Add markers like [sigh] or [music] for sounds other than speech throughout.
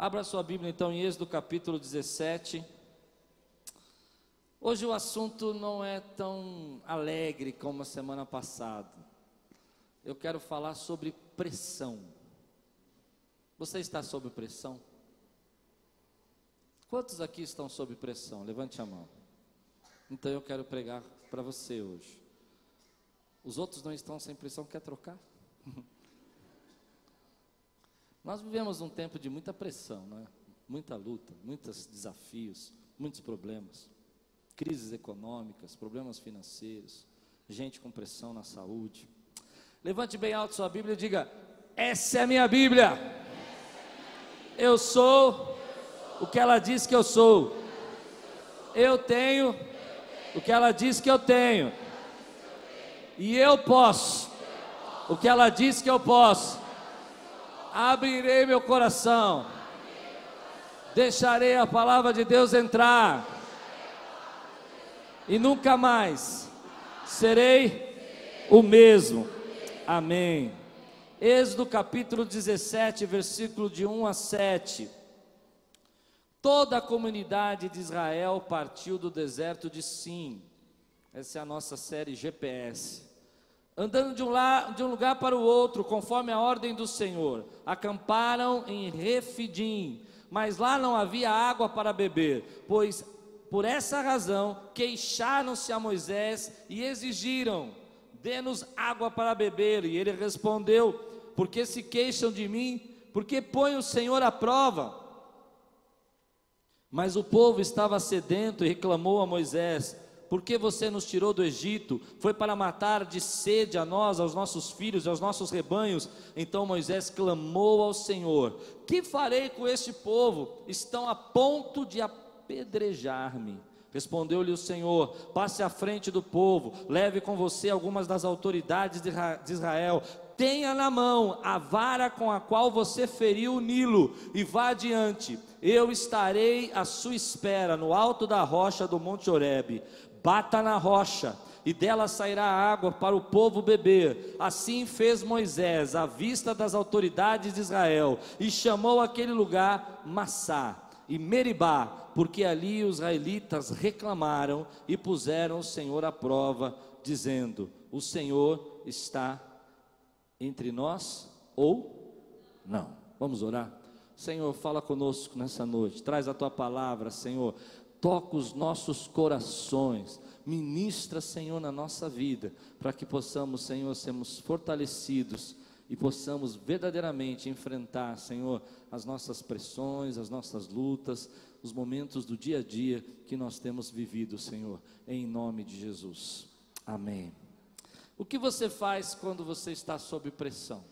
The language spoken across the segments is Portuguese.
Abra sua Bíblia então em Êxodo capítulo 17. Hoje o assunto não é tão alegre como a semana passada. Eu quero falar sobre pressão. Você está sob pressão? Quantos aqui estão sob pressão? Levante a mão. Então eu quero pregar para você hoje. Os outros não estão sem pressão, quer trocar? [laughs] Nós vivemos um tempo de muita pressão, né? muita luta, muitos desafios, muitos problemas, crises econômicas, problemas financeiros, gente com pressão na saúde. Levante bem alto sua Bíblia e diga: Essa é a minha Bíblia. Eu sou o que ela diz que eu sou. Eu tenho o que ela diz que eu tenho. E eu posso o que ela diz que eu posso abrirei meu coração, deixarei a palavra de Deus entrar, e nunca mais serei o mesmo. Amém. Êxodo capítulo 17, versículo de 1 a 7. Toda a comunidade de Israel partiu do deserto de Sim. Essa é a nossa série GPS andando de um, la, de um, lugar para o outro, conforme a ordem do Senhor. Acamparam em Refidim, mas lá não havia água para beber, pois por essa razão queixaram-se a Moisés e exigiram: dê-nos água para beber. E ele respondeu: Por que se queixam de mim? Porque põe o Senhor à prova. Mas o povo estava sedento e reclamou a Moisés: por que você nos tirou do Egito? Foi para matar de sede a nós, aos nossos filhos, aos nossos rebanhos. Então Moisés clamou ao Senhor: Que farei com este povo? Estão a ponto de apedrejar-me. Respondeu-lhe o Senhor: Passe à frente do povo, leve com você algumas das autoridades de Israel, tenha na mão a vara com a qual você feriu o Nilo, e vá adiante. Eu estarei à sua espera no alto da rocha do Monte Orebe bata na rocha, e dela sairá água para o povo beber. Assim fez Moisés, à vista das autoridades de Israel, e chamou aquele lugar Massá e Meribá, porque ali os israelitas reclamaram e puseram o Senhor à prova, dizendo: O Senhor está entre nós ou não? Vamos orar? Senhor, fala conosco nessa noite, traz a tua palavra, Senhor toca os nossos corações, ministra, Senhor, na nossa vida, para que possamos, Senhor, sermos fortalecidos e possamos verdadeiramente enfrentar, Senhor, as nossas pressões, as nossas lutas, os momentos do dia a dia que nós temos vivido, Senhor, em nome de Jesus. Amém. O que você faz quando você está sob pressão?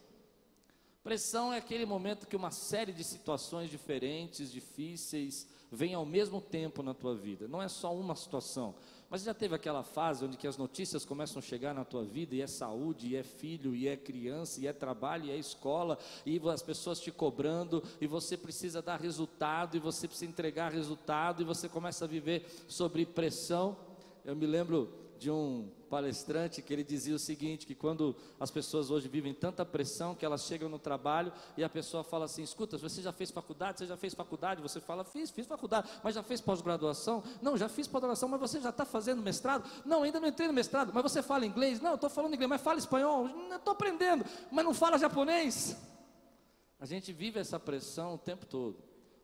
Pressão é aquele momento que uma série de situações diferentes, difíceis, vem ao mesmo tempo na tua vida. Não é só uma situação. Mas já teve aquela fase onde que as notícias começam a chegar na tua vida e é saúde, e é filho, e é criança, e é trabalho, e é escola, e as pessoas te cobrando, e você precisa dar resultado, e você precisa entregar resultado, e você começa a viver sobre pressão. Eu me lembro de um palestrante que ele dizia o seguinte: que quando as pessoas hoje vivem tanta pressão que elas chegam no trabalho e a pessoa fala assim: escuta, você já fez faculdade? Você já fez faculdade? Você fala: fiz, fiz faculdade, mas já fez pós-graduação? Não, já fiz pós-graduação, mas você já está fazendo mestrado? Não, ainda não entrei no mestrado, mas você fala inglês? Não, estou falando inglês, mas fala espanhol? Estou aprendendo, mas não fala japonês? A gente vive essa pressão o tempo todo.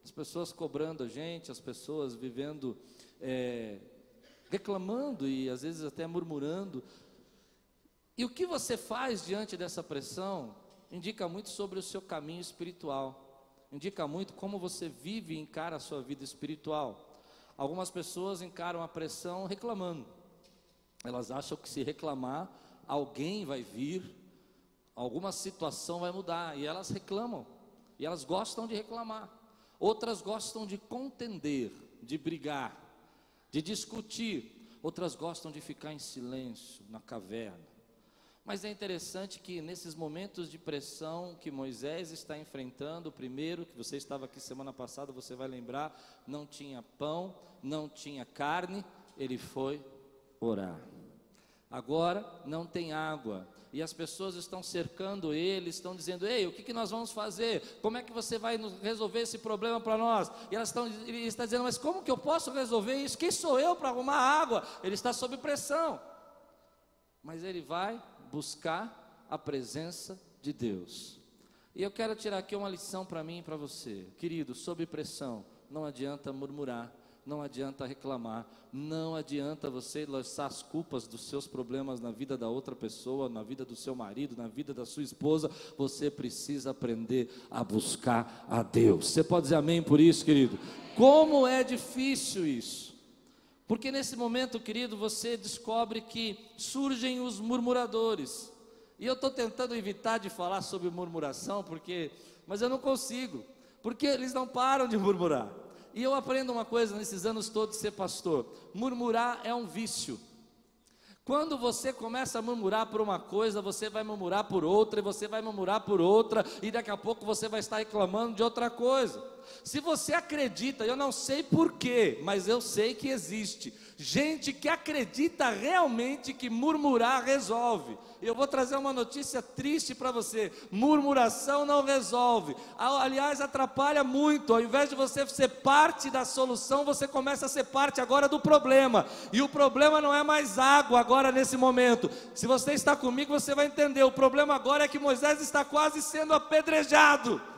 As pessoas cobrando a gente, as pessoas vivendo. É, reclamando e às vezes até murmurando. E o que você faz diante dessa pressão indica muito sobre o seu caminho espiritual, indica muito como você vive e encara a sua vida espiritual. Algumas pessoas encaram a pressão reclamando, elas acham que se reclamar, alguém vai vir, alguma situação vai mudar, e elas reclamam, e elas gostam de reclamar. Outras gostam de contender, de brigar, de discutir, outras gostam de ficar em silêncio, na caverna. Mas é interessante que nesses momentos de pressão que Moisés está enfrentando, primeiro, que você estava aqui semana passada, você vai lembrar, não tinha pão, não tinha carne, ele foi orar. Agora não tem água. E as pessoas estão cercando ele, estão dizendo: Ei, o que, que nós vamos fazer? Como é que você vai resolver esse problema para nós? E elas estão, ele está dizendo: Mas como que eu posso resolver isso? Quem sou eu para arrumar água? Ele está sob pressão. Mas ele vai buscar a presença de Deus. E eu quero tirar aqui uma lição para mim e para você, querido, sob pressão, não adianta murmurar, não adianta reclamar, não adianta você lançar as culpas dos seus problemas na vida da outra pessoa, na vida do seu marido, na vida da sua esposa. Você precisa aprender a buscar a Deus. Você pode dizer amém por isso, querido? Como é difícil isso. Porque nesse momento, querido, você descobre que surgem os murmuradores. E eu estou tentando evitar de falar sobre murmuração, porque, mas eu não consigo, porque eles não param de murmurar. E eu aprendo uma coisa nesses anos todos ser pastor: murmurar é um vício. Quando você começa a murmurar por uma coisa, você vai murmurar por outra, e você vai murmurar por outra, e daqui a pouco você vai estar reclamando de outra coisa. Se você acredita, eu não sei porquê, mas eu sei que existe gente que acredita realmente que murmurar resolve. Eu vou trazer uma notícia triste para você: murmuração não resolve. Aliás, atrapalha muito. Ao invés de você ser parte da solução, você começa a ser parte agora do problema. E o problema não é mais água agora nesse momento. Se você está comigo, você vai entender. O problema agora é que Moisés está quase sendo apedrejado.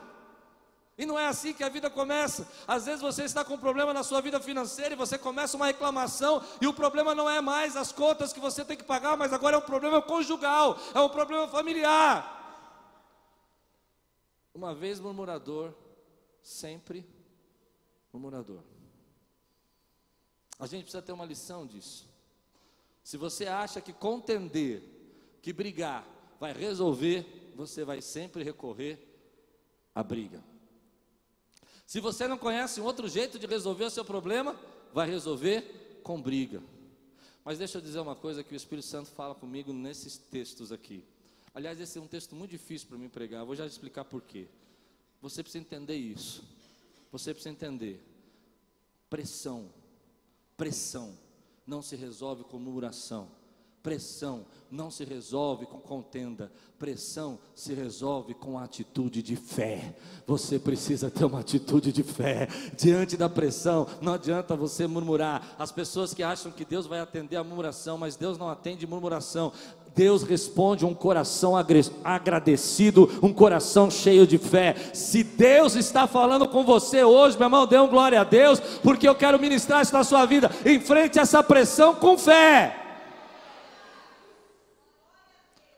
E não é assim que a vida começa. Às vezes você está com um problema na sua vida financeira e você começa uma reclamação, e o problema não é mais as contas que você tem que pagar, mas agora é um problema conjugal, é um problema familiar. Uma vez murmurador, sempre murmurador. A gente precisa ter uma lição disso. Se você acha que contender, que brigar, vai resolver, você vai sempre recorrer à briga. Se você não conhece um outro jeito de resolver o seu problema, vai resolver com briga. Mas deixa eu dizer uma coisa que o Espírito Santo fala comigo nesses textos aqui. Aliás, esse é um texto muito difícil para mim pregar, vou já explicar por quê. Você precisa entender isso. Você precisa entender. Pressão, pressão não se resolve com murmuração Pressão não se resolve com contenda, pressão se resolve com atitude de fé. Você precisa ter uma atitude de fé. Diante da pressão, não adianta você murmurar. As pessoas que acham que Deus vai atender a murmuração, mas Deus não atende murmuração. Deus responde um coração agradecido, um coração cheio de fé. Se Deus está falando com você hoje, meu irmão, dê glória a Deus, porque eu quero ministrar isso na sua vida. Enfrente essa pressão com fé.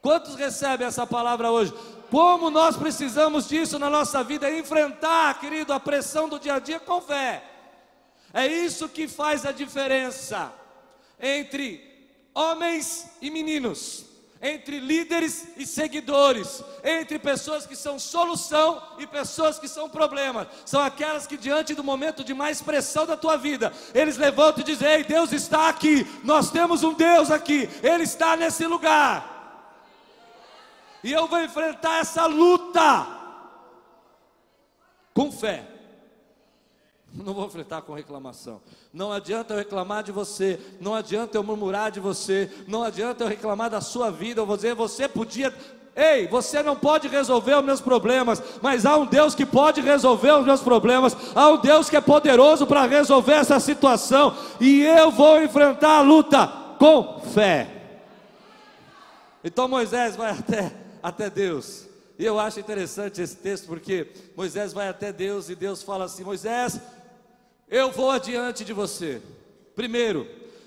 Quantos recebem essa palavra hoje? Como nós precisamos disso na nossa vida, enfrentar, querido, a pressão do dia a dia com fé. É isso que faz a diferença entre homens e meninos, entre líderes e seguidores, entre pessoas que são solução e pessoas que são problema. São aquelas que diante do momento de mais pressão da tua vida, eles levantam e dizem: "Ei, Deus está aqui. Nós temos um Deus aqui. Ele está nesse lugar." E eu vou enfrentar essa luta com fé. Não vou enfrentar com reclamação. Não adianta eu reclamar de você, não adianta eu murmurar de você, não adianta eu reclamar da sua vida, eu vou dizer, você podia. Ei, você não pode resolver os meus problemas, mas há um Deus que pode resolver os meus problemas, há um Deus que é poderoso para resolver essa situação, e eu vou enfrentar a luta com fé. Então Moisés vai até até Deus. E eu acho interessante esse texto porque Moisés vai até Deus e Deus fala assim: Moisés, eu vou adiante de você. Primeiro,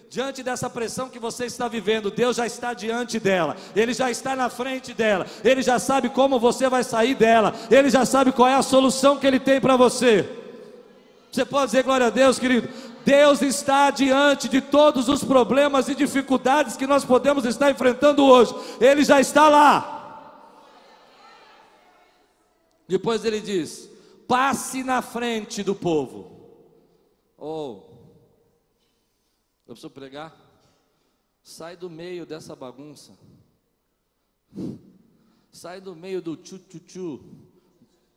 diante dessa pressão que você está vivendo, Deus já está diante dela, Ele já está na frente dela, Ele já sabe como você vai sair dela, Ele já sabe qual é a solução que Ele tem para você. Você pode dizer glória a Deus, querido? Deus está diante de todos os problemas e dificuldades que nós podemos estar enfrentando hoje, Ele já está lá. Depois ele diz: passe na frente do povo. Ou, oh, eu preciso pregar? Sai do meio dessa bagunça. Sai do meio do tchu-tchu-tchu.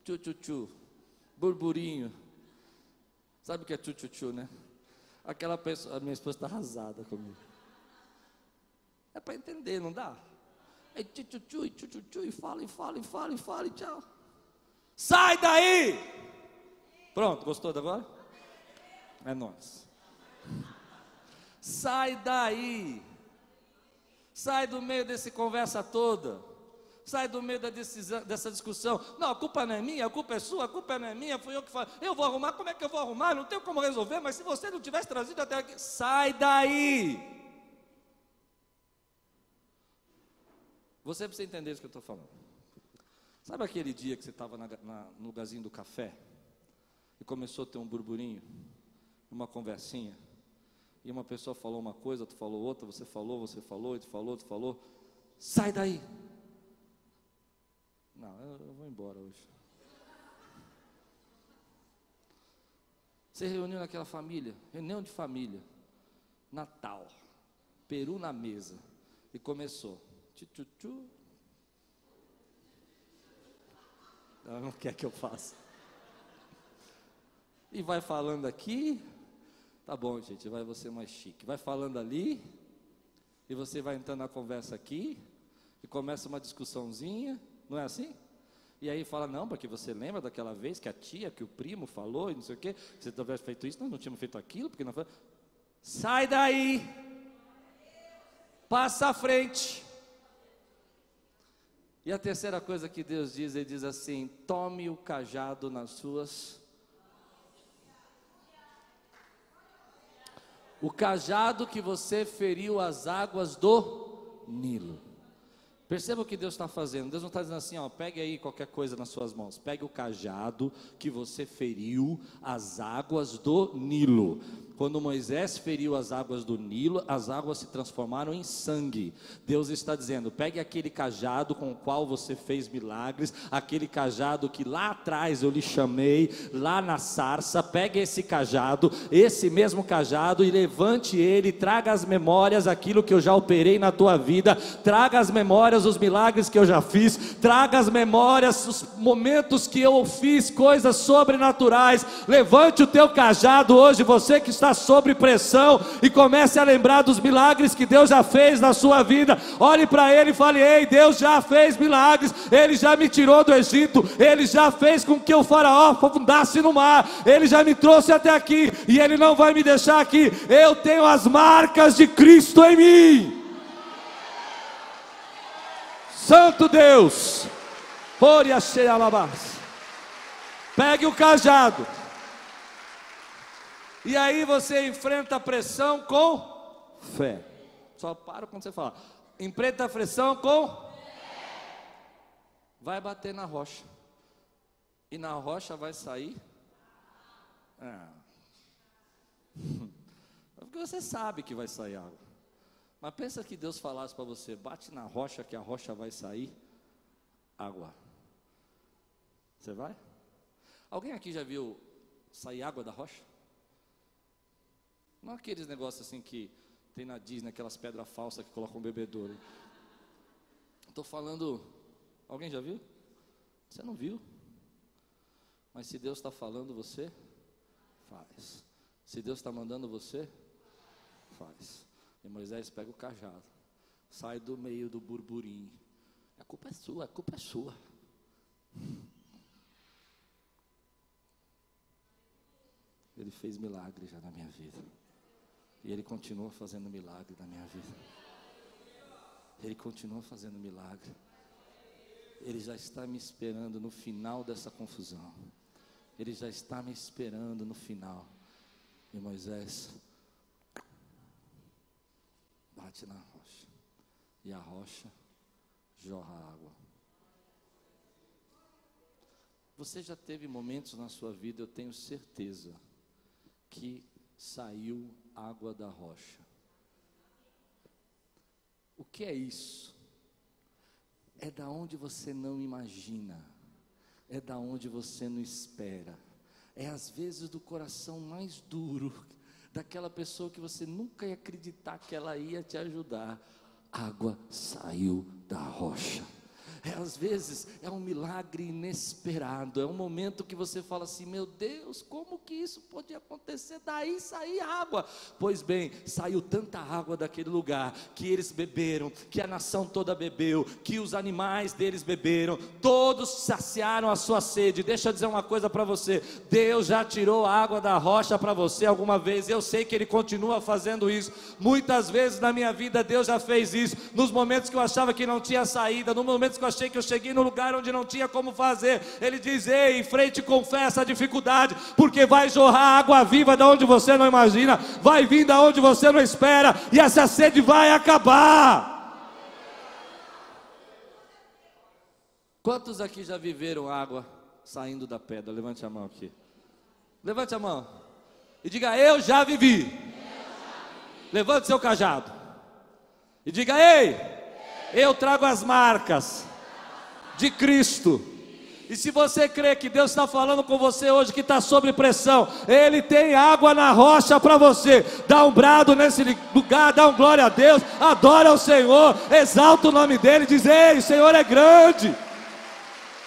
Tchu-tchu-tchu. Burburinho. Sabe o que é tchu-tchu-tchu, né? Aquela pessoa, a minha esposa está arrasada comigo. É para entender, não dá? Aí tchu-tchu-tchu, tchu-tchu-tchu, e fala, e fala, e fala, e fala, e tchau. Sai daí! Pronto, gostou de agora? É nós. Sai daí. Sai do meio desse conversa toda. Sai do meio da decisão, dessa discussão. Não, a culpa não é minha, a culpa é sua, a culpa não é minha, fui eu que falei. Eu vou arrumar, como é que eu vou arrumar? Não tenho como resolver, mas se você não tivesse trazido até aqui, sai daí. Você precisa entender isso que eu estou falando. Sabe aquele dia que você estava no lugarzinho do café e começou a ter um burburinho, uma conversinha, e uma pessoa falou uma coisa, tu falou outra, você falou, você falou, tu falou, tu falou, sai daí. Não, eu, eu vou embora hoje. Você reuniu naquela família, reunião de família, Natal, peru na mesa, e começou. Tchu, tchu, tchu. Ela não quer que eu faça. E vai falando aqui, tá bom, gente, vai você mais chique. Vai falando ali, e você vai entrando na conversa aqui, e começa uma discussãozinha, não é assim? E aí fala, não, porque você lembra daquela vez que a tia, que o primo falou e não sei o quê, você tivesse feito isso, nós não tínhamos feito aquilo, porque não foi. Sai daí! Passa à frente. E a terceira coisa que Deus diz, ele diz assim: tome o cajado nas suas. O cajado que você feriu as águas do Nilo. Perceba o que Deus está fazendo. Deus não está dizendo assim, ó, pegue aí qualquer coisa nas suas mãos. Pegue o cajado que você feriu as águas do Nilo. Quando Moisés feriu as águas do Nilo, as águas se transformaram em sangue. Deus está dizendo: pegue aquele cajado com o qual você fez milagres, aquele cajado que lá atrás eu lhe chamei, lá na sarça. Pegue esse cajado, esse mesmo cajado, e levante ele, traga as memórias aquilo que eu já operei na tua vida, traga as memórias os milagres que eu já fiz, traga as memórias os momentos que eu fiz coisas sobrenaturais. Levante o teu cajado hoje, você que está sobre pressão e comece a lembrar dos milagres que Deus já fez na sua vida. Olhe para ele e fale: Ei, Deus já fez milagres, ele já me tirou do Egito, ele já fez com que o Faraó afundasse no mar, ele já me trouxe até aqui e ele não vai me deixar aqui. Eu tenho as marcas de Cristo em mim. Santo Deus, Pegue o cajado. E aí você enfrenta a pressão com fé. Só para quando você fala. Enfrenta a pressão com fé. Vai bater na rocha. E na rocha vai sair. É. [laughs] Porque você sabe que vai sair água. Mas pensa que Deus falasse para você: bate na rocha que a rocha vai sair água. Você vai? Alguém aqui já viu sair água da rocha? Não aqueles negócios assim que tem na Disney, aquelas pedras falsas que colocam bebedouro. Estou falando. Alguém já viu? Você não viu? Mas se Deus está falando, você faz. Se Deus está mandando você, faz. E Moisés pega o cajado, sai do meio do burburinho. A culpa é sua, a culpa é sua. Ele fez milagre já na minha vida. E Ele continua fazendo milagre na minha vida. Ele continua fazendo milagre. Ele já está me esperando no final dessa confusão. Ele já está me esperando no final. E Moisés bate na rocha. E a rocha jorra água. Você já teve momentos na sua vida, eu tenho certeza, que saiu água da rocha. O que é isso? É da onde você não imagina, é da onde você não espera, é às vezes do coração mais duro, daquela pessoa que você nunca ia acreditar que ela ia te ajudar. Água saiu da rocha é, às vezes é um milagre inesperado, é um momento que você fala assim: meu Deus, como que isso pode acontecer? Daí sair água. Pois bem, saiu tanta água daquele lugar que eles beberam, que a nação toda bebeu, que os animais deles beberam, todos saciaram a sua sede. Deixa eu dizer uma coisa para você: Deus já tirou a água da rocha para você alguma vez, eu sei que Ele continua fazendo isso. Muitas vezes na minha vida Deus já fez isso, nos momentos que eu achava que não tinha saída, nos momentos que eu achei que eu cheguei no lugar onde não tinha como fazer. Ele diz: Ei, em frente confessa a dificuldade, porque vai jorrar água viva da onde você não imagina, vai vir da onde você não espera, e essa sede vai acabar. Quantos aqui já viveram água saindo da pedra? Levante a mão aqui. Levante a mão. E diga: Eu já vivi. Eu já vivi. Levante seu cajado. E diga: Ei, eu trago as marcas de Cristo. E se você crê que Deus está falando com você hoje, que está sob pressão, Ele tem água na rocha para você. Dá um brado nesse lugar, dá um glória a Deus, adora o Senhor, exalta o nome dEle, diz: Ei, o Senhor é grande.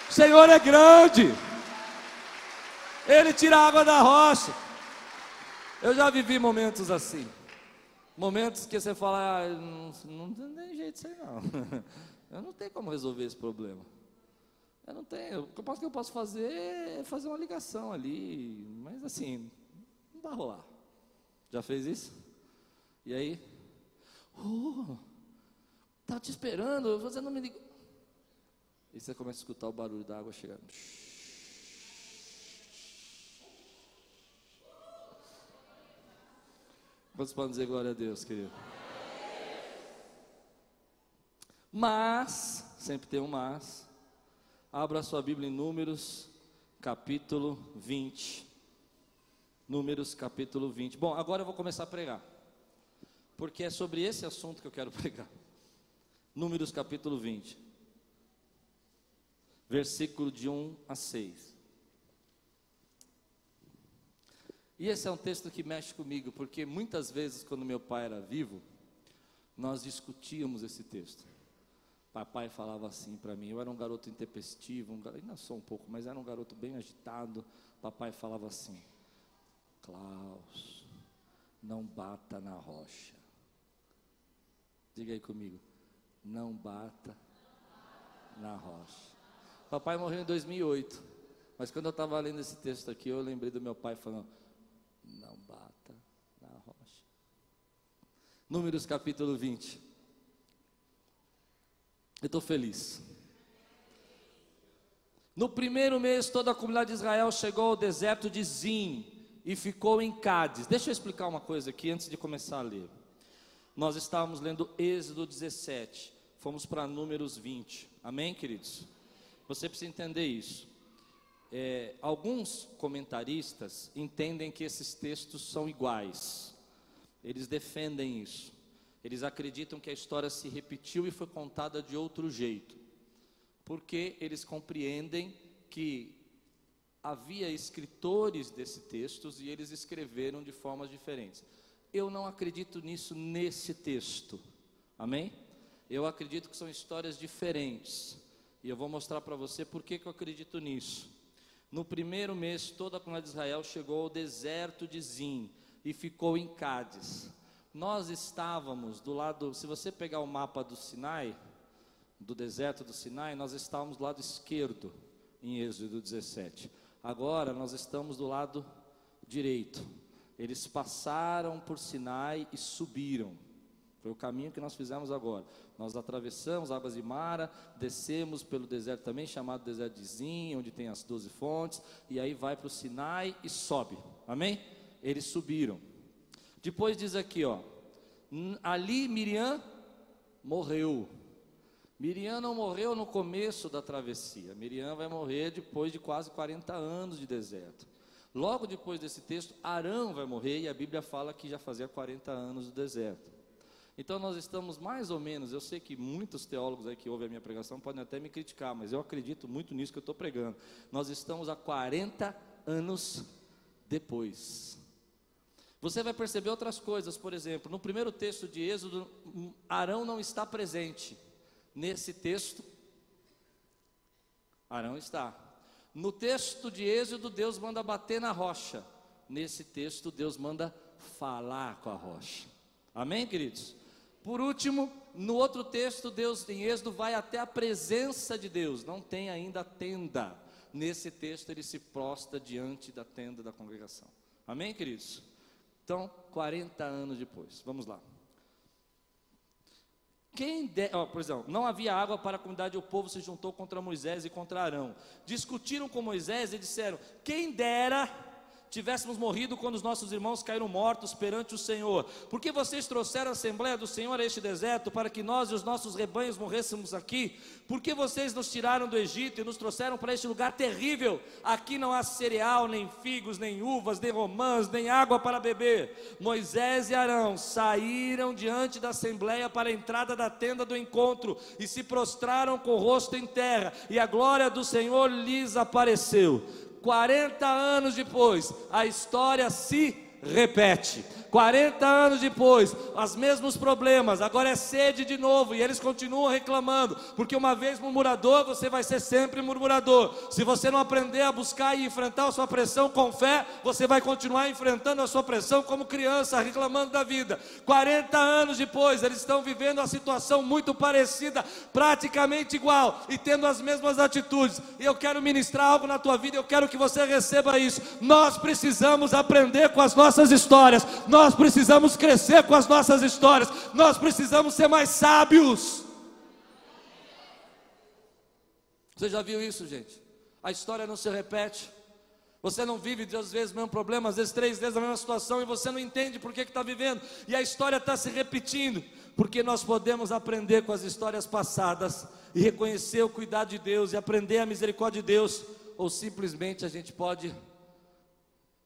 O Senhor é grande. Ele tira a água da rocha. Eu já vivi momentos assim. Momentos que você fala, ah, não, não tem jeito aí não. [laughs] Eu não tenho como resolver esse problema. Eu não tenho. O que eu posso fazer é fazer uma ligação ali. Mas assim, não vai rolar. Já fez isso? E aí? Oh, estava te esperando, você não me ligou. E você começa a escutar o barulho da água chegando. Quantos podem dizer glória a Deus, querido? Mas, sempre tem um mas. Abra sua Bíblia em Números, capítulo 20. Números, capítulo 20. Bom, agora eu vou começar a pregar. Porque é sobre esse assunto que eu quero [laughs] pregar. Números, capítulo 20. Versículo de 1 a 6. E esse é um texto que mexe comigo, porque muitas vezes, quando meu pai era vivo, nós discutíamos esse texto. Papai falava assim para mim, eu era um garoto intempestivo, um garoto, ainda sou um pouco, mas era um garoto bem agitado. Papai falava assim: Klaus, não bata na rocha. Diga aí comigo, não bata na rocha. Papai morreu em 2008, mas quando eu estava lendo esse texto aqui, eu lembrei do meu pai falando: não bata na rocha. Números capítulo 20. Eu estou feliz. No primeiro mês, toda a comunidade de Israel chegou ao deserto de Zim e ficou em Cádiz. Deixa eu explicar uma coisa aqui antes de começar a ler. Nós estávamos lendo Êxodo 17, fomos para Números 20. Amém, queridos? Você precisa entender isso. É, alguns comentaristas entendem que esses textos são iguais. Eles defendem isso. Eles acreditam que a história se repetiu e foi contada de outro jeito. Porque eles compreendem que havia escritores desses textos e eles escreveram de formas diferentes. Eu não acredito nisso nesse texto. Amém? Eu acredito que são histórias diferentes. E eu vou mostrar para você por que, que eu acredito nisso. No primeiro mês, toda a comunidade de Israel chegou ao deserto de Zim e ficou em Cádiz. Nós estávamos do lado, se você pegar o mapa do Sinai, do deserto do Sinai, nós estávamos do lado esquerdo em Êxodo 17. Agora nós estamos do lado direito. Eles passaram por Sinai e subiram. Foi o caminho que nós fizemos agora. Nós atravessamos águas de Mara, descemos pelo deserto também, chamado deserto de Zin, onde tem as doze fontes, e aí vai para o Sinai e sobe. Amém? Eles subiram. Depois diz aqui, ó, ali Miriam morreu. Miriam não morreu no começo da travessia. Miriam vai morrer depois de quase 40 anos de deserto. Logo depois desse texto, Arão vai morrer e a Bíblia fala que já fazia 40 anos do deserto. Então nós estamos mais ou menos, eu sei que muitos teólogos aí que ouvem a minha pregação podem até me criticar, mas eu acredito muito nisso que eu estou pregando. Nós estamos há 40 anos depois. Você vai perceber outras coisas, por exemplo, no primeiro texto de Êxodo, Arão não está presente. Nesse texto, Arão está. No texto de Êxodo, Deus manda bater na rocha. Nesse texto, Deus manda falar com a rocha. Amém, queridos? Por último, no outro texto, Deus em Êxodo vai até a presença de Deus, não tem ainda tenda. Nesse texto, ele se prosta diante da tenda da congregação. Amém, queridos? Então, 40 anos depois, vamos lá. Quem de, oh, por exemplo, não havia água para a comunidade, o povo se juntou contra Moisés e contra Arão. Discutiram com Moisés e disseram: Quem dera tivéssemos morrido quando os nossos irmãos caíram mortos perante o Senhor. Porque vocês trouxeram a Assembleia do Senhor a este deserto para que nós e os nossos rebanhos morrêssemos aqui? Porque vocês nos tiraram do Egito e nos trouxeram para este lugar terrível? Aqui não há cereal, nem figos, nem uvas, nem romãs, nem água para beber. Moisés e Arão saíram diante da Assembleia para a entrada da tenda do encontro e se prostraram com o rosto em terra, e a glória do Senhor lhes apareceu. 40 anos depois, a história se repete. 40 anos depois, os mesmos problemas, agora é sede de novo, e eles continuam reclamando, porque uma vez murmurador, você vai ser sempre murmurador. Se você não aprender a buscar e enfrentar a sua pressão com fé, você vai continuar enfrentando a sua pressão como criança, reclamando da vida. 40 anos depois, eles estão vivendo uma situação muito parecida, praticamente igual, e tendo as mesmas atitudes. E eu quero ministrar algo na tua vida, eu quero que você receba isso. Nós precisamos aprender com as nossas histórias. Nós nós precisamos crescer com as nossas histórias, nós precisamos ser mais sábios. Você já viu isso, gente? A história não se repete. Você não vive às vezes o mesmo problema, às vezes três vezes a mesma situação, e você não entende por que está vivendo, e a história está se repetindo, porque nós podemos aprender com as histórias passadas e reconhecer o cuidado de Deus e aprender a misericórdia de Deus, ou simplesmente a gente pode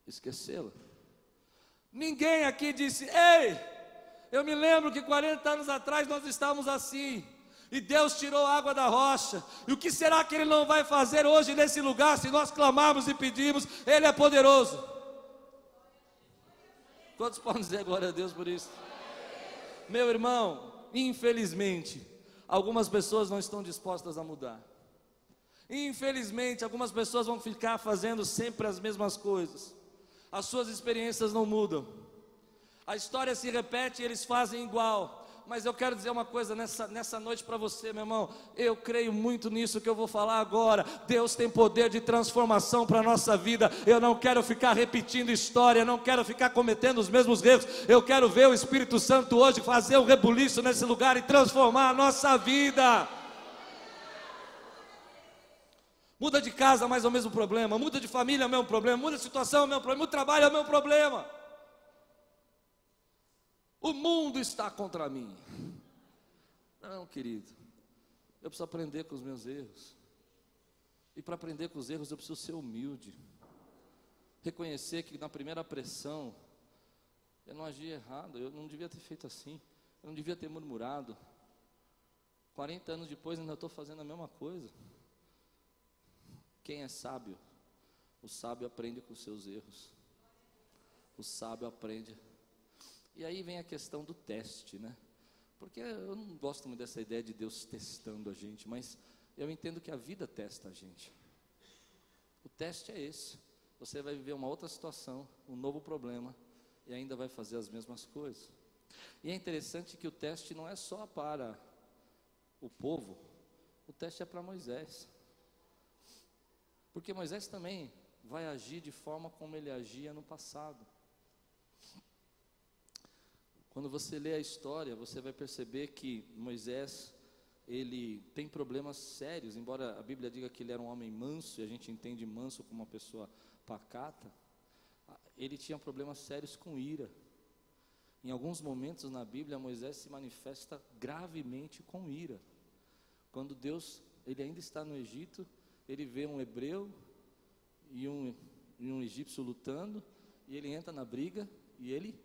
esquecê-la. Ninguém aqui disse: Ei, eu me lembro que 40 anos atrás nós estávamos assim. E Deus tirou água da rocha. E o que será que Ele não vai fazer hoje nesse lugar, se nós clamarmos e pedimos? Ele é poderoso. Quantos podem dizer glória a Deus por isso? Meu irmão, infelizmente, algumas pessoas não estão dispostas a mudar. Infelizmente, algumas pessoas vão ficar fazendo sempre as mesmas coisas as suas experiências não mudam. A história se repete e eles fazem igual. Mas eu quero dizer uma coisa nessa, nessa noite para você, meu irmão. Eu creio muito nisso que eu vou falar agora. Deus tem poder de transformação para a nossa vida. Eu não quero ficar repetindo história, não quero ficar cometendo os mesmos erros. Eu quero ver o Espírito Santo hoje fazer um rebuliço nesse lugar e transformar a nossa vida. Muda de casa, mais é o mesmo problema. Muda de família, é o mesmo problema. Muda de situação, é o mesmo problema. Muda de trabalho, é o mesmo problema. O mundo está contra mim. Não, querido. Eu preciso aprender com os meus erros. E para aprender com os erros, eu preciso ser humilde. Reconhecer que na primeira pressão, eu não agi errado. Eu não devia ter feito assim. Eu não devia ter murmurado. 40 anos depois, ainda estou fazendo a mesma coisa. Quem é sábio? O sábio aprende com seus erros. O sábio aprende. E aí vem a questão do teste, né? Porque eu não gosto muito dessa ideia de Deus testando a gente, mas eu entendo que a vida testa a gente. O teste é esse. Você vai viver uma outra situação, um novo problema, e ainda vai fazer as mesmas coisas. E é interessante que o teste não é só para o povo, o teste é para Moisés. Porque Moisés também vai agir de forma como ele agia no passado. Quando você lê a história, você vai perceber que Moisés, ele tem problemas sérios, embora a Bíblia diga que ele era um homem manso, e a gente entende manso como uma pessoa pacata, ele tinha problemas sérios com ira. Em alguns momentos na Bíblia, Moisés se manifesta gravemente com ira. Quando Deus, ele ainda está no Egito, ele vê um hebreu e um, e um egípcio lutando, e ele entra na briga e ele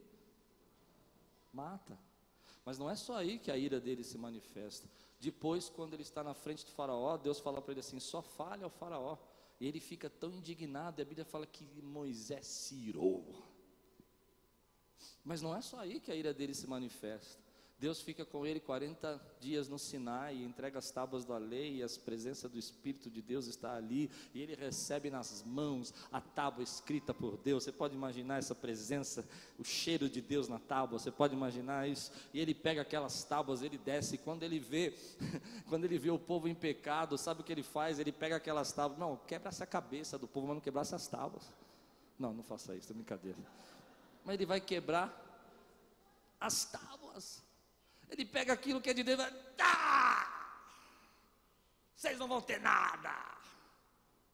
mata. Mas não é só aí que a ira dele se manifesta. Depois, quando ele está na frente do faraó, Deus fala para ele assim: só fale ao faraó. E ele fica tão indignado, e a Bíblia fala que Moisés se irou. Mas não é só aí que a ira dele se manifesta. Deus fica com ele 40 dias no Sinai, entrega as tábuas da lei, e a presença do Espírito de Deus está ali, e ele recebe nas mãos a tábua escrita por Deus. Você pode imaginar essa presença, o cheiro de Deus na tábua, você pode imaginar isso? E ele pega aquelas tábuas, ele desce, e quando ele vê, [laughs] quando ele vê o povo em pecado, sabe o que ele faz? Ele pega aquelas tábuas, não, quebra essa cabeça do povo, mas não quebrar essas tábuas. Não, não faça isso, é brincadeira. Mas ele vai quebrar as tábuas. Ele pega aquilo que é de Deus e vai, ah! vocês não vão ter nada.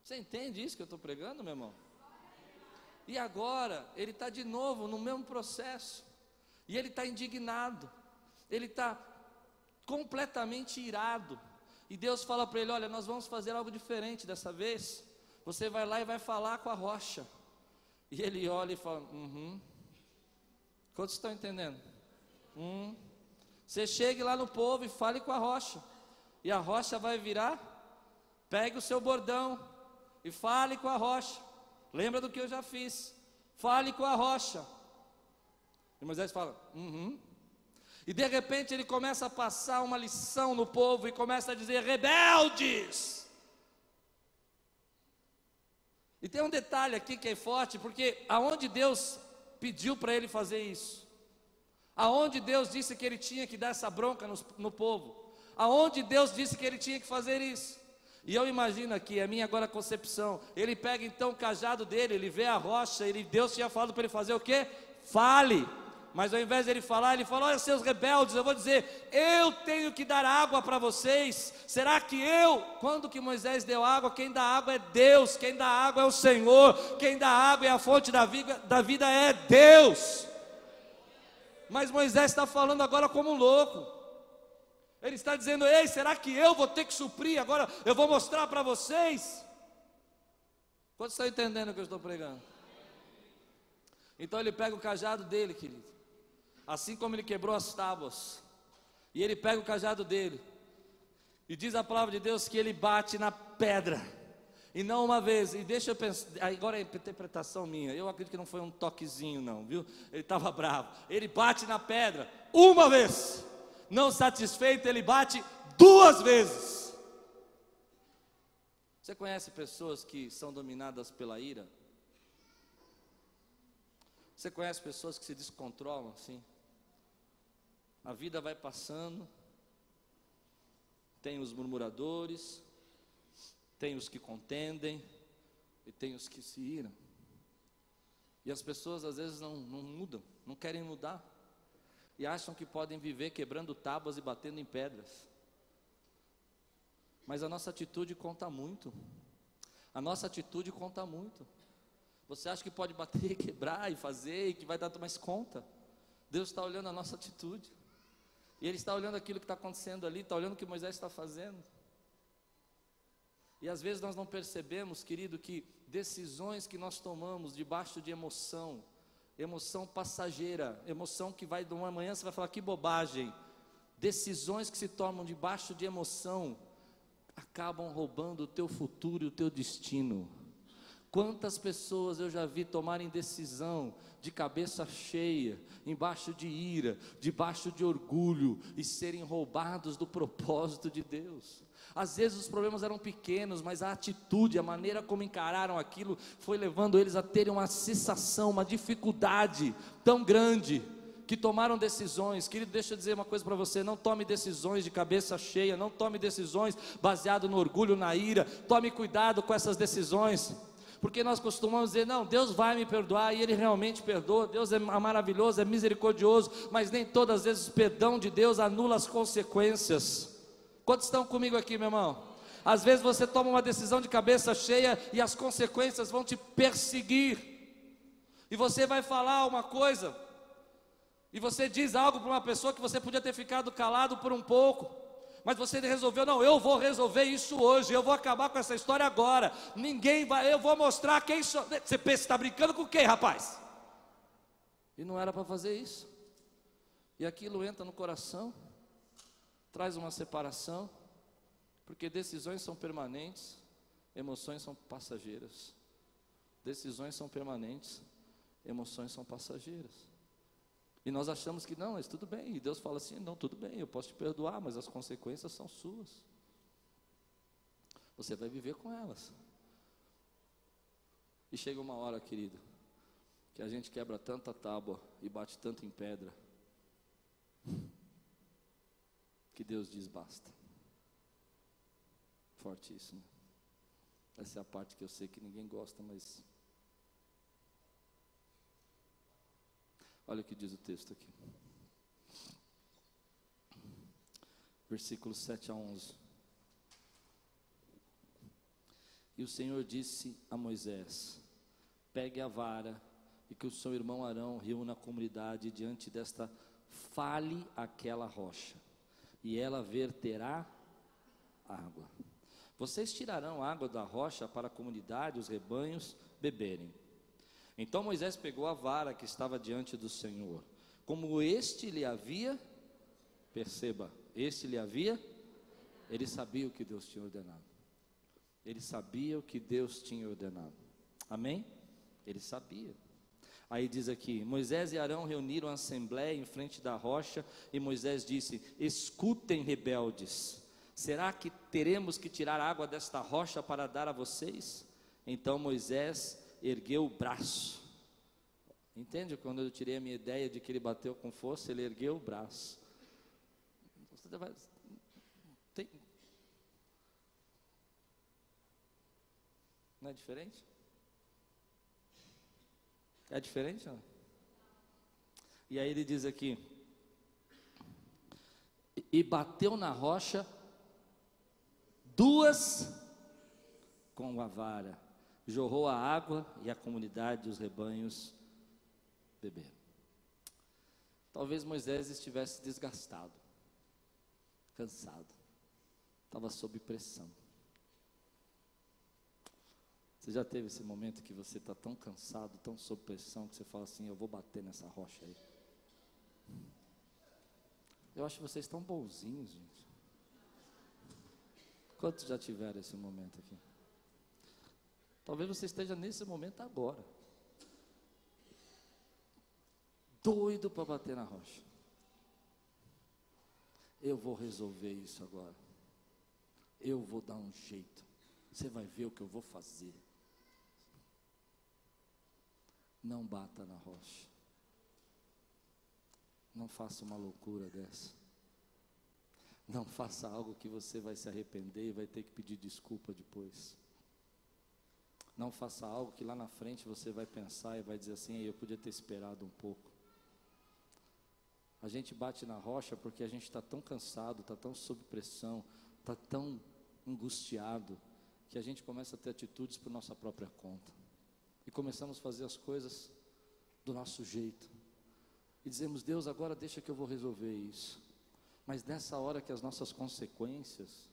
Você entende isso que eu estou pregando, meu irmão? E agora, ele está de novo no mesmo processo, e ele está indignado, ele está completamente irado, e Deus fala para ele: Olha, nós vamos fazer algo diferente dessa vez. Você vai lá e vai falar com a rocha. E ele olha e fala: Uhum. Quantos estão entendendo? Hum. Você chegue lá no povo e fale com a rocha. E a rocha vai virar. Pegue o seu bordão e fale com a rocha. Lembra do que eu já fiz? Fale com a rocha. E Moisés fala: uhum. E de repente ele começa a passar uma lição no povo e começa a dizer: rebeldes. E tem um detalhe aqui que é forte, porque aonde Deus pediu para ele fazer isso? Aonde Deus disse que ele tinha que dar essa bronca no, no povo? Aonde Deus disse que ele tinha que fazer isso? E eu imagino aqui, a minha agora concepção. Ele pega então o cajado dele, ele vê a rocha, ele, Deus tinha falado para ele fazer o quê? Fale. Mas ao invés de ele falar, ele fala: Olha, seus rebeldes, eu vou dizer, eu tenho que dar água para vocês. Será que eu, quando que Moisés deu água, quem dá água é Deus, quem dá água é o Senhor, quem dá água é a fonte da vida, da vida é Deus. Mas Moisés está falando agora como um louco. Ele está dizendo: Ei, será que eu vou ter que suprir? Agora eu vou mostrar para vocês. Quantos estão entendendo o que eu estou pregando? Então ele pega o cajado dele, querido. Assim como ele quebrou as tábuas. E ele pega o cajado dele. E diz a palavra de Deus que ele bate na pedra. E não uma vez, e deixa eu pensar, agora é interpretação minha, eu acredito que não foi um toquezinho, não, viu? Ele estava bravo. Ele bate na pedra uma vez, não satisfeito, ele bate duas vezes. Você conhece pessoas que são dominadas pela ira? Você conhece pessoas que se descontrolam assim? A vida vai passando, tem os murmuradores, tem os que contendem e tem os que se iram. E as pessoas às vezes não, não mudam, não querem mudar. E acham que podem viver quebrando tábuas e batendo em pedras. Mas a nossa atitude conta muito. A nossa atitude conta muito. Você acha que pode bater, [laughs] quebrar e fazer e que vai dar mais conta? Deus está olhando a nossa atitude. E Ele está olhando aquilo que está acontecendo ali, está olhando o que Moisés está fazendo. E às vezes nós não percebemos, querido, que decisões que nós tomamos debaixo de emoção, emoção passageira, emoção que vai de uma manhã você vai falar que bobagem. Decisões que se tomam debaixo de emoção acabam roubando o teu futuro e o teu destino. Quantas pessoas eu já vi tomarem decisão de cabeça cheia, embaixo de ira, debaixo de orgulho e serem roubados do propósito de Deus. Às vezes os problemas eram pequenos, mas a atitude, a maneira como encararam aquilo, foi levando eles a terem uma cessação, uma dificuldade tão grande, que tomaram decisões. Querido, deixa eu dizer uma coisa para você: não tome decisões de cabeça cheia, não tome decisões baseado no orgulho, na ira. Tome cuidado com essas decisões. Porque nós costumamos dizer, não, Deus vai me perdoar, e Ele realmente perdoa, Deus é maravilhoso, é misericordioso, mas nem todas as vezes o perdão de Deus anula as consequências. Quantos estão comigo aqui, meu irmão? Às vezes você toma uma decisão de cabeça cheia e as consequências vão te perseguir. E você vai falar uma coisa, e você diz algo para uma pessoa que você podia ter ficado calado por um pouco, mas você resolveu, não, eu vou resolver isso hoje, eu vou acabar com essa história agora. Ninguém vai, eu vou mostrar quem sou. Você pensa, está brincando com quem, rapaz? E não era para fazer isso. E aquilo entra no coração traz uma separação, porque decisões são permanentes, emoções são passageiras. Decisões são permanentes, emoções são passageiras. E nós achamos que não, mas tudo bem. E Deus fala assim: não, tudo bem, eu posso te perdoar, mas as consequências são suas. Você vai viver com elas. E chega uma hora, querido, que a gente quebra tanta tábua e bate tanto em pedra, que Deus diz basta. Né? Essa é a parte que eu sei que ninguém gosta, mas. Olha o que diz o texto aqui. Versículos 7 a 11. E o Senhor disse a Moisés: Pegue a vara e que o seu irmão Arão reúna a comunidade diante desta fale aquela rocha, e ela verterá água. Vocês tirarão água da rocha para a comunidade, os rebanhos beberem. Então Moisés pegou a vara que estava diante do Senhor, como este lhe havia, perceba, este lhe havia, ele sabia o que Deus tinha ordenado. Ele sabia o que Deus tinha ordenado. Amém? Ele sabia. Aí diz aqui: Moisés e Arão reuniram a assembleia em frente da rocha, e Moisés disse: Escutem, rebeldes, Será que teremos que tirar água desta rocha para dar a vocês? Então Moisés ergueu o braço. Entende? Quando eu tirei a minha ideia de que ele bateu com força, ele ergueu o braço. Tem... Não é diferente? É diferente? Não? E aí ele diz aqui: e bateu na rocha duas com a vara, jorrou a água e a comunidade os rebanhos beberam. Talvez Moisés estivesse desgastado, cansado, estava sob pressão. Você já teve esse momento que você está tão cansado, tão sob pressão, que você fala assim: Eu vou bater nessa rocha aí. Eu acho que vocês estão bonzinhos, gente. Quantos já tiveram esse momento aqui? Talvez você esteja nesse momento agora. Doido para bater na rocha. Eu vou resolver isso agora. Eu vou dar um jeito. Você vai ver o que eu vou fazer. Não bata na rocha. Não faça uma loucura dessa. Não faça algo que você vai se arrepender e vai ter que pedir desculpa depois. Não faça algo que lá na frente você vai pensar e vai dizer assim: eu podia ter esperado um pouco. A gente bate na rocha porque a gente está tão cansado, está tão sob pressão, está tão angustiado, que a gente começa a ter atitudes por nossa própria conta. E começamos a fazer as coisas do nosso jeito. E dizemos: Deus, agora deixa que eu vou resolver isso. Mas nessa hora que as nossas consequências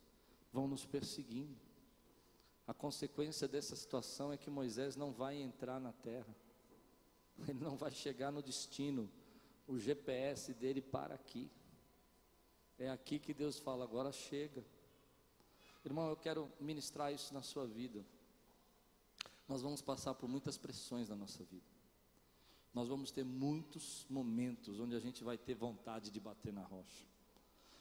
vão nos perseguindo. A consequência dessa situação é que Moisés não vai entrar na terra. Ele não vai chegar no destino. O GPS dele para aqui. É aqui que Deus fala, agora chega. Irmão, eu quero ministrar isso na sua vida. Nós vamos passar por muitas pressões na nossa vida. Nós vamos ter muitos momentos onde a gente vai ter vontade de bater na rocha.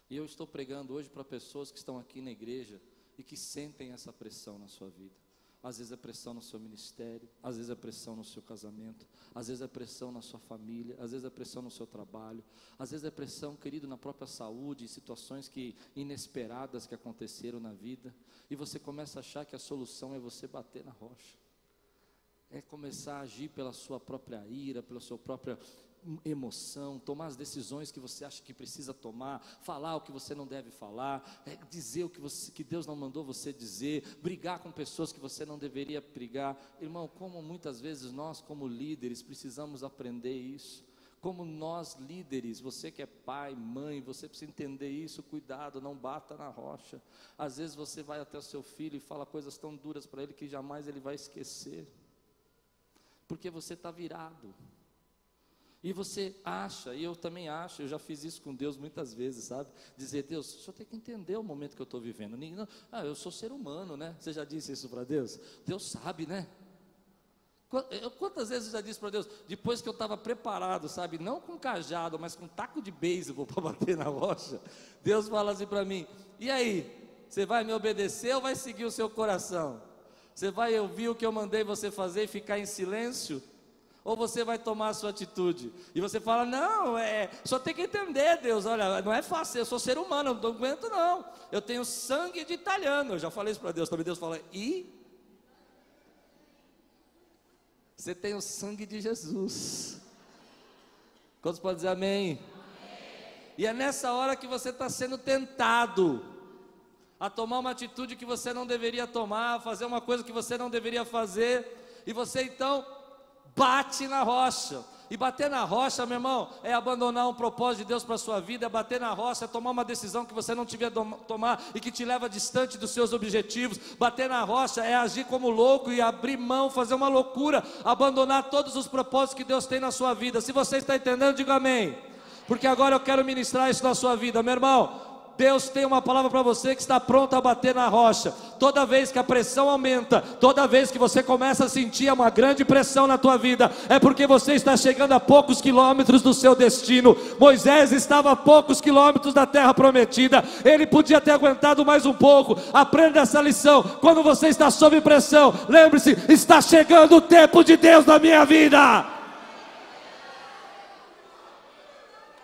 E eu estou pregando hoje para pessoas que estão aqui na igreja e que sentem essa pressão na sua vida. Às vezes é pressão no seu ministério, às vezes é pressão no seu casamento, às vezes é pressão na sua família, às vezes é pressão no seu trabalho, às vezes é pressão, querido, na própria saúde, em situações que inesperadas que aconteceram na vida, e você começa a achar que a solução é você bater na rocha. É começar a agir pela sua própria ira, pela sua própria emoção, tomar as decisões que você acha que precisa tomar, falar o que você não deve falar, é, dizer o que, você, que Deus não mandou você dizer, brigar com pessoas que você não deveria brigar. Irmão, como muitas vezes nós, como líderes, precisamos aprender isso. Como nós líderes, você que é pai, mãe, você precisa entender isso, cuidado, não bata na rocha. Às vezes você vai até o seu filho e fala coisas tão duras para ele que jamais ele vai esquecer, porque você está virado. E você acha, e eu também acho, eu já fiz isso com Deus muitas vezes, sabe? Dizer, Deus, o senhor tem que entender o momento que eu estou vivendo. Não, ah, eu sou ser humano, né? Você já disse isso para Deus? Deus sabe, né? Quantas vezes eu já disse para Deus, depois que eu estava preparado, sabe, não com cajado, mas com taco de beisebol [laughs] para bater na rocha, Deus fala assim para mim: e aí, você vai me obedecer ou vai seguir o seu coração? Você vai ouvir o que eu mandei você fazer e ficar em silêncio? Ou você vai tomar a sua atitude? E você fala: Não, é, só tem que entender, Deus. Olha, não é fácil, eu sou ser humano, não aguento, não. Eu tenho sangue de italiano. Eu já falei isso para Deus. Também Deus fala: E você tem o sangue de Jesus. Quantos podem dizer amém? amém? E é nessa hora que você está sendo tentado a tomar uma atitude que você não deveria tomar, fazer uma coisa que você não deveria fazer, e você então bate na rocha. E bater na rocha, meu irmão, é abandonar um propósito de Deus para a sua vida, é bater na rocha, é tomar uma decisão que você não devia tomar e que te leva distante dos seus objetivos. Bater na rocha é agir como louco e abrir mão, fazer uma loucura, abandonar todos os propósitos que Deus tem na sua vida. Se você está entendendo, diga amém. Porque agora eu quero ministrar isso na sua vida, meu irmão. Deus tem uma palavra para você que está pronta a bater na rocha. Toda vez que a pressão aumenta, toda vez que você começa a sentir uma grande pressão na tua vida, é porque você está chegando a poucos quilômetros do seu destino. Moisés estava a poucos quilômetros da terra prometida. Ele podia ter aguentado mais um pouco. Aprenda essa lição. Quando você está sob pressão, lembre-se, está chegando o tempo de Deus na minha vida.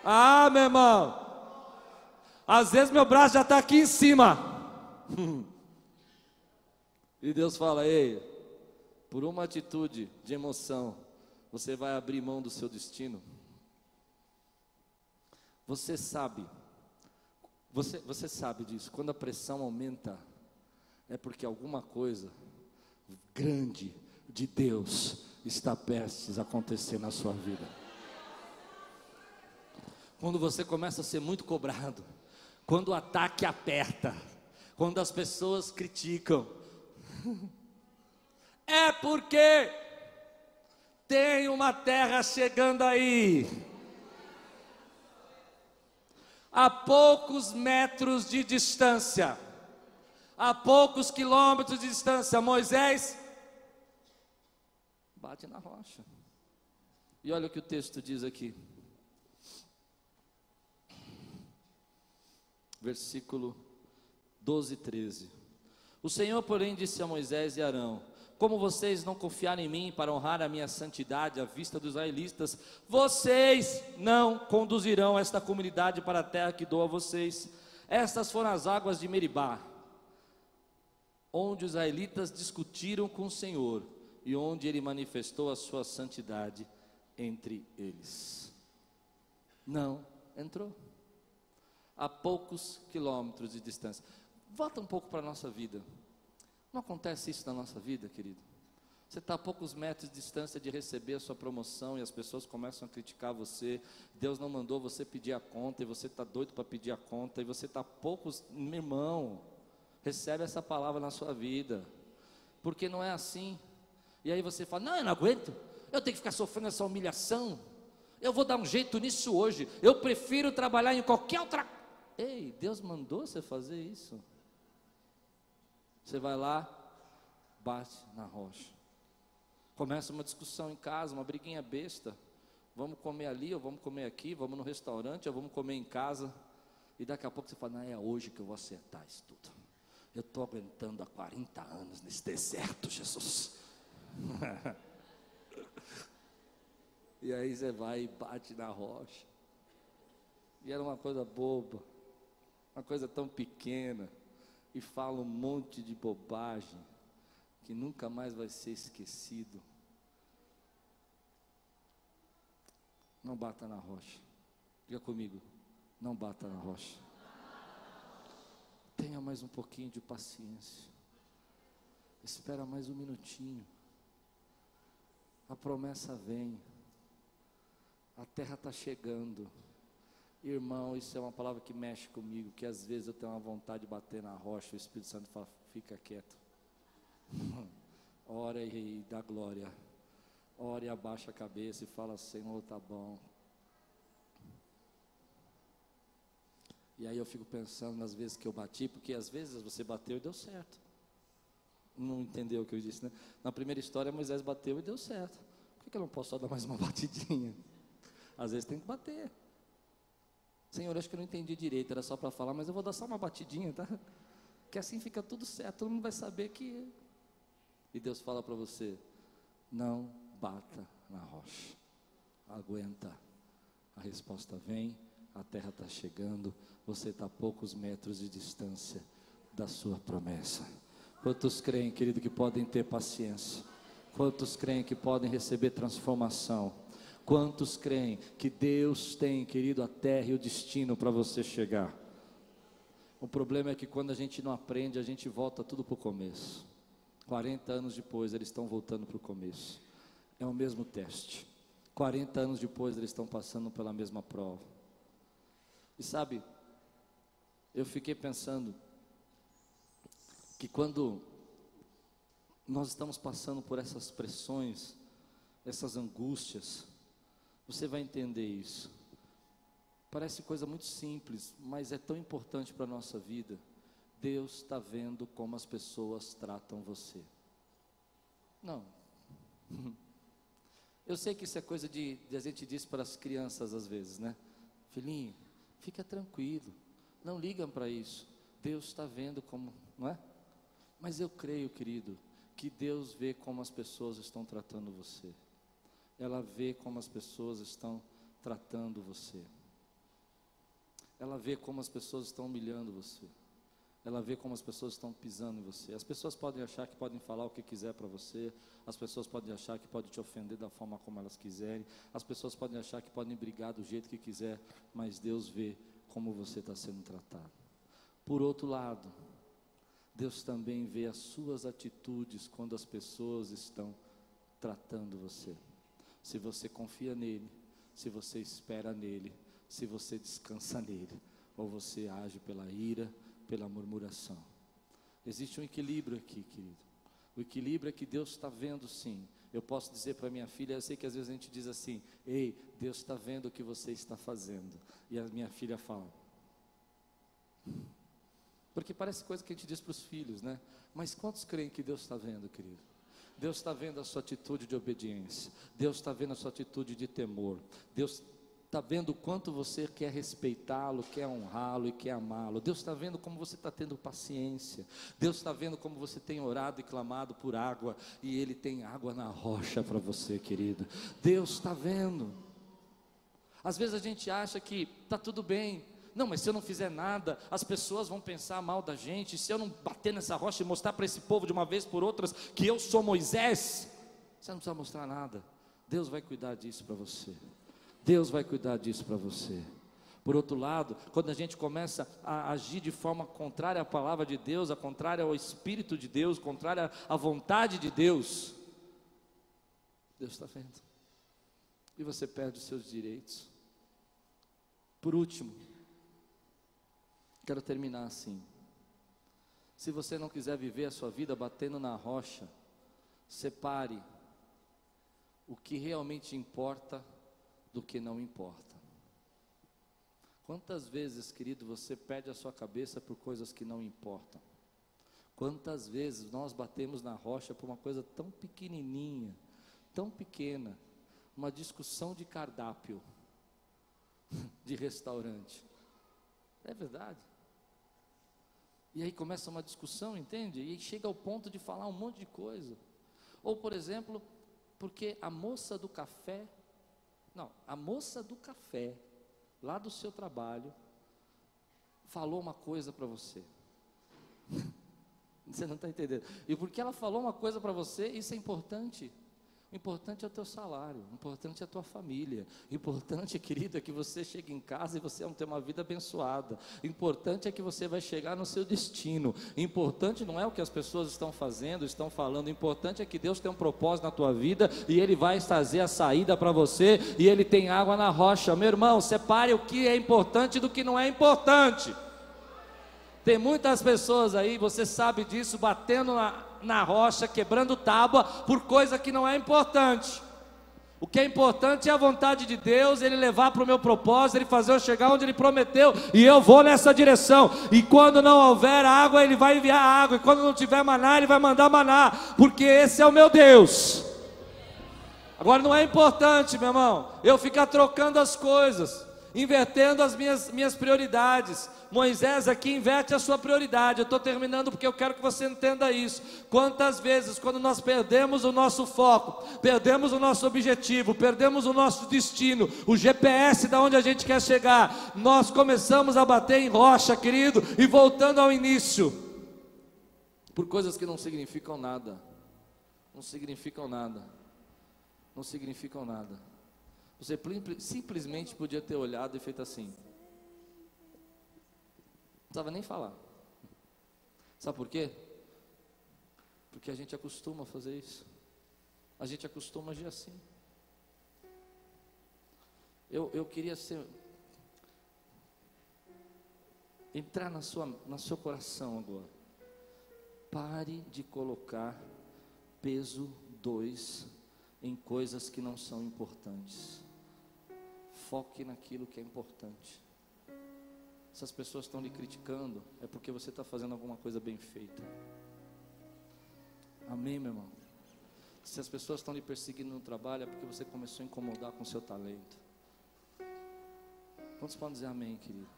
Ah, meu irmão. Às vezes meu braço já está aqui em cima. e Deus fala: Ei, por uma atitude de emoção, você vai abrir mão do seu destino. Você sabe, você, você sabe disso, quando a pressão aumenta, é porque alguma coisa grande de Deus está prestes a acontecer na sua vida. Quando você começa a ser muito cobrado, quando o ataque aperta, quando as pessoas criticam, [laughs] é porque tem uma terra chegando aí. A poucos metros de distância, a poucos quilômetros de distância, Moisés bate na rocha. E olha o que o texto diz aqui. Versículo 12 e 13. O Senhor, porém, disse a Moisés e Arão: Como vocês não confiaram em mim para honrar a minha santidade à vista dos israelitas, vocês não conduzirão esta comunidade para a terra que dou a vocês. Estas foram as águas de Meribá, onde os israelitas discutiram com o Senhor e onde ele manifestou a sua santidade entre eles. Não entrou a poucos quilômetros de distância. Volta um pouco para a nossa vida. Não acontece isso na nossa vida, querido? Você está a poucos metros de distância de receber a sua promoção e as pessoas começam a criticar você. Deus não mandou você pedir a conta e você está doido para pedir a conta e você está a poucos. Meu irmão, recebe essa palavra na sua vida, porque não é assim. E aí você fala: Não, eu não aguento, eu tenho que ficar sofrendo essa humilhação. Eu vou dar um jeito nisso hoje. Eu prefiro trabalhar em qualquer outra Ei, Deus mandou você fazer isso. Você vai lá, bate na rocha. Começa uma discussão em casa, uma briguinha besta. Vamos comer ali, ou vamos comer aqui, vamos no restaurante, ou vamos comer em casa. E daqui a pouco você fala, não, é hoje que eu vou acertar isso tudo. Eu estou aguentando há 40 anos nesse deserto, Jesus. [laughs] e aí você vai e bate na rocha. E era uma coisa boba uma coisa tão pequena, e fala um monte de bobagem que nunca mais vai ser esquecido. Não bata na rocha. Diga comigo, não bata na rocha. Tenha mais um pouquinho de paciência. Espera mais um minutinho. A promessa vem. A terra está chegando. Irmão, isso é uma palavra que mexe comigo, que às vezes eu tenho uma vontade de bater na rocha, o Espírito Santo fala, fica quieto. [laughs] Ora e dá glória. Ora e abaixa a cabeça e fala, Senhor, tá bom. E aí eu fico pensando nas vezes que eu bati, porque às vezes você bateu e deu certo. Não entendeu o que eu disse, né? Na primeira história, Moisés bateu e deu certo. Por que eu não posso só dar mais uma [laughs] batidinha? Às vezes tem que bater. Senhor, acho que eu não entendi direito, era só para falar, mas eu vou dar só uma batidinha, tá? [laughs] Que assim fica tudo certo, todo mundo vai saber que. E Deus fala para você: não bata na rocha, aguenta. A resposta vem, a terra está chegando, você está a poucos metros de distância da sua promessa. Quantos creem, querido, que podem ter paciência? Quantos creem que podem receber transformação? Quantos creem que Deus tem, querido, a terra e o destino para você chegar? O problema é que quando a gente não aprende, a gente volta tudo para o começo. 40 anos depois, eles estão voltando para o começo. É o mesmo teste. 40 anos depois, eles estão passando pela mesma prova. E sabe, eu fiquei pensando que quando nós estamos passando por essas pressões, essas angústias, você vai entender isso. Parece coisa muito simples, mas é tão importante para a nossa vida. Deus está vendo como as pessoas tratam você. Não. [laughs] Eu sei que isso é coisa de, de a gente diz para as crianças às vezes, né? Filhinho, fica tranquilo, não ligam para isso. Deus está vendo como, não é? Mas eu creio, querido, que Deus vê como as pessoas estão tratando você ela vê como as pessoas estão tratando você. Ela vê como as pessoas estão humilhando você. Ela vê como as pessoas estão pisando em você. As pessoas podem achar que podem falar o que quiser para você. As pessoas podem achar que podem te ofender da forma como elas quiserem. As pessoas podem achar que podem brigar do jeito que quiser. Mas Deus vê como você está sendo tratado. Por outro lado, Deus também vê as suas atitudes quando as pessoas estão tratando você se você confia nele, se você espera nele, se você descansa nele, ou você age pela ira, pela murmuração. Existe um equilíbrio aqui, querido. O equilíbrio é que Deus está vendo sim. Eu posso dizer para minha filha, eu sei que às vezes a gente diz assim: Ei, Deus está vendo o que você está fazendo. E a minha filha fala. Porque parece coisa que a gente diz para os filhos, né? Mas quantos creem que Deus está vendo, querido? Deus está vendo a sua atitude de obediência. Deus está vendo a sua atitude de temor. Deus está vendo o quanto você quer respeitá-lo, quer honrá-lo e quer amá-lo. Deus está vendo como você está tendo paciência. Deus está vendo como você tem orado e clamado por água e Ele tem água na rocha para você, querido. Deus está vendo. Às vezes a gente acha que está tudo bem, não, mas se eu não fizer nada, as pessoas vão pensar mal da gente. Se eu não bater nessa rocha e mostrar para esse povo de uma vez por outras que eu sou Moisés, você não precisa mostrar nada. Deus vai cuidar disso para você. Deus vai cuidar disso para você. Por outro lado, quando a gente começa a agir de forma contrária à palavra de Deus, a contrária ao Espírito de Deus, contrária à vontade de Deus, Deus está vendo. E você perde os seus direitos. Por último, Quero terminar assim. Se você não quiser viver a sua vida batendo na rocha, separe o que realmente importa do que não importa. Quantas vezes, querido, você perde a sua cabeça por coisas que não importam? Quantas vezes nós batemos na rocha por uma coisa tão pequenininha, tão pequena, uma discussão de cardápio [laughs] de restaurante? É verdade. E aí começa uma discussão, entende? E chega ao ponto de falar um monte de coisa. Ou, por exemplo, porque a moça do café, não, a moça do café, lá do seu trabalho, falou uma coisa para você. [laughs] você não está entendendo. E porque ela falou uma coisa para você, isso é importante. Importante é o teu salário, importante é a tua família. Importante, [laughs] querido, é que você chegue em casa e você vai ter uma vida abençoada. Importante é que você vai chegar no seu destino. Importante não é o que as pessoas estão fazendo, estão falando. Importante é que Deus tem um propósito na tua vida e Ele vai trazer a saída para você e Ele tem água na rocha. Meu irmão, separe o que é importante do que não é importante. Tem muitas pessoas aí, você sabe disso, batendo na, na rocha, quebrando tábua por coisa que não é importante. O que é importante é a vontade de Deus, Ele levar para o meu propósito, Ele fazer eu chegar onde Ele prometeu, e eu vou nessa direção. E quando não houver água, Ele vai enviar água, e quando não tiver maná, Ele vai mandar maná, porque esse é o meu Deus. Agora não é importante, meu irmão, eu ficar trocando as coisas, invertendo as minhas, minhas prioridades. Moisés aqui inverte a sua prioridade. Eu estou terminando porque eu quero que você entenda isso. Quantas vezes, quando nós perdemos o nosso foco, perdemos o nosso objetivo, perdemos o nosso destino, o GPS da onde a gente quer chegar, nós começamos a bater em rocha, querido, e voltando ao início, por coisas que não significam nada. Não significam nada. Não significam nada. Você simplesmente podia ter olhado e feito assim precisava nem falar. Sabe por quê? Porque a gente acostuma a fazer isso. A gente acostuma a agir assim. Eu, eu queria ser. Entrar na sua, no seu coração agora. Pare de colocar peso 2 em coisas que não são importantes. Foque naquilo que é importante. Se as pessoas estão lhe criticando, é porque você está fazendo alguma coisa bem feita. Amém, meu irmão? Se as pessoas estão lhe perseguindo no trabalho, é porque você começou a incomodar com o seu talento. Quantos podem dizer amém, querido?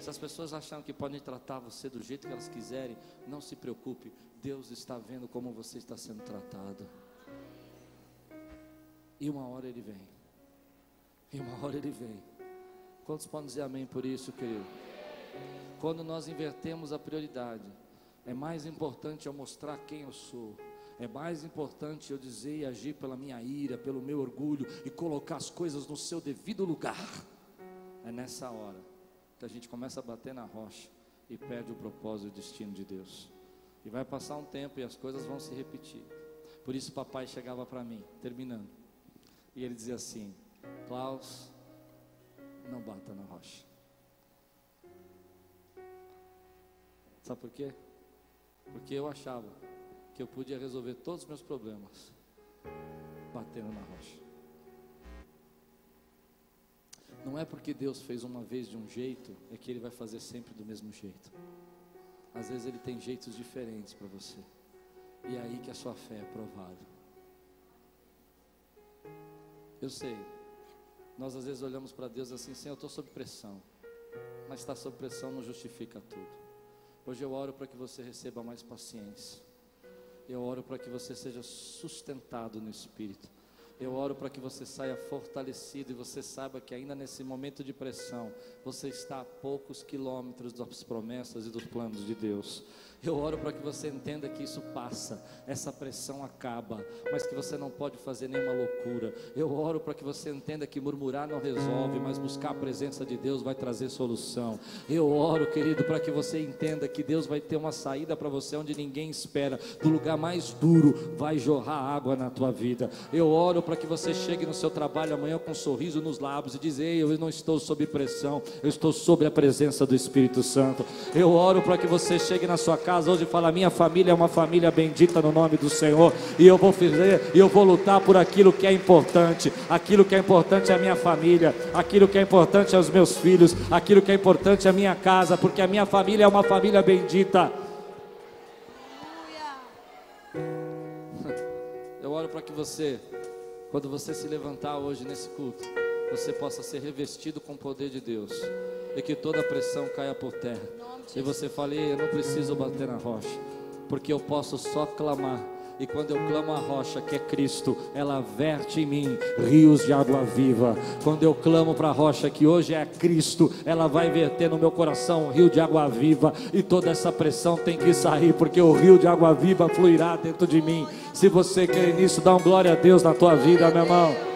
Se as pessoas acham que podem tratar você do jeito que elas quiserem, não se preocupe, Deus está vendo como você está sendo tratado. E uma hora ele vem. E uma hora ele vem. Quantos podem dizer amém por isso, querido? Quando nós invertemos a prioridade, é mais importante eu mostrar quem eu sou. É mais importante eu dizer e agir pela minha ira, pelo meu orgulho e colocar as coisas no seu devido lugar. É nessa hora que a gente começa a bater na rocha e perde o propósito e o destino de Deus. E vai passar um tempo e as coisas vão se repetir. Por isso papai chegava para mim, terminando. E ele dizia assim: Klaus, não bata na rocha. Sabe por quê? Porque eu achava que eu podia resolver todos os meus problemas batendo na rocha. Não é porque Deus fez uma vez de um jeito, é que Ele vai fazer sempre do mesmo jeito. Às vezes Ele tem jeitos diferentes para você. E é aí que a sua fé é provada. Eu sei, nós às vezes olhamos para Deus assim, Senhor, eu estou sob pressão. Mas estar sob pressão não justifica tudo. Hoje eu oro para que você receba mais paciência. Eu oro para que você seja sustentado no Espírito. Eu oro para que você saia fortalecido e você saiba que ainda nesse momento de pressão, você está a poucos quilômetros das promessas e dos planos de Deus. Eu oro para que você entenda que isso passa, essa pressão acaba, mas que você não pode fazer nenhuma loucura. Eu oro para que você entenda que murmurar não resolve, mas buscar a presença de Deus vai trazer solução. Eu oro, querido, para que você entenda que Deus vai ter uma saída para você onde ninguém espera. Do lugar mais duro vai jorrar água na tua vida. Eu oro para que você chegue no seu trabalho amanhã com um sorriso nos lábios e dizer: Ei, eu não estou sob pressão, eu estou sob a presença do Espírito Santo. Eu oro para que você chegue na sua casa casa hoje fala: minha família é uma família bendita no nome do Senhor, e eu vou fazer, e eu vou lutar por aquilo que é importante. Aquilo que é importante é a minha família, aquilo que é importante é os meus filhos, aquilo que é importante é a minha casa, porque a minha família é uma família bendita. Eu oro para que você, quando você se levantar hoje nesse culto, você possa ser revestido com o poder de Deus e que toda pressão caia por terra. E você fale, eu não preciso bater na rocha, porque eu posso só clamar e quando eu clamo a rocha que é Cristo, ela verte em mim rios de água viva. Quando eu clamo para a rocha que hoje é Cristo, ela vai verter no meu coração um rio de água viva. E toda essa pressão tem que sair, porque o rio de água viva fluirá dentro de mim. Se você quer nisso, dá um glória a Deus na tua vida, meu irmão.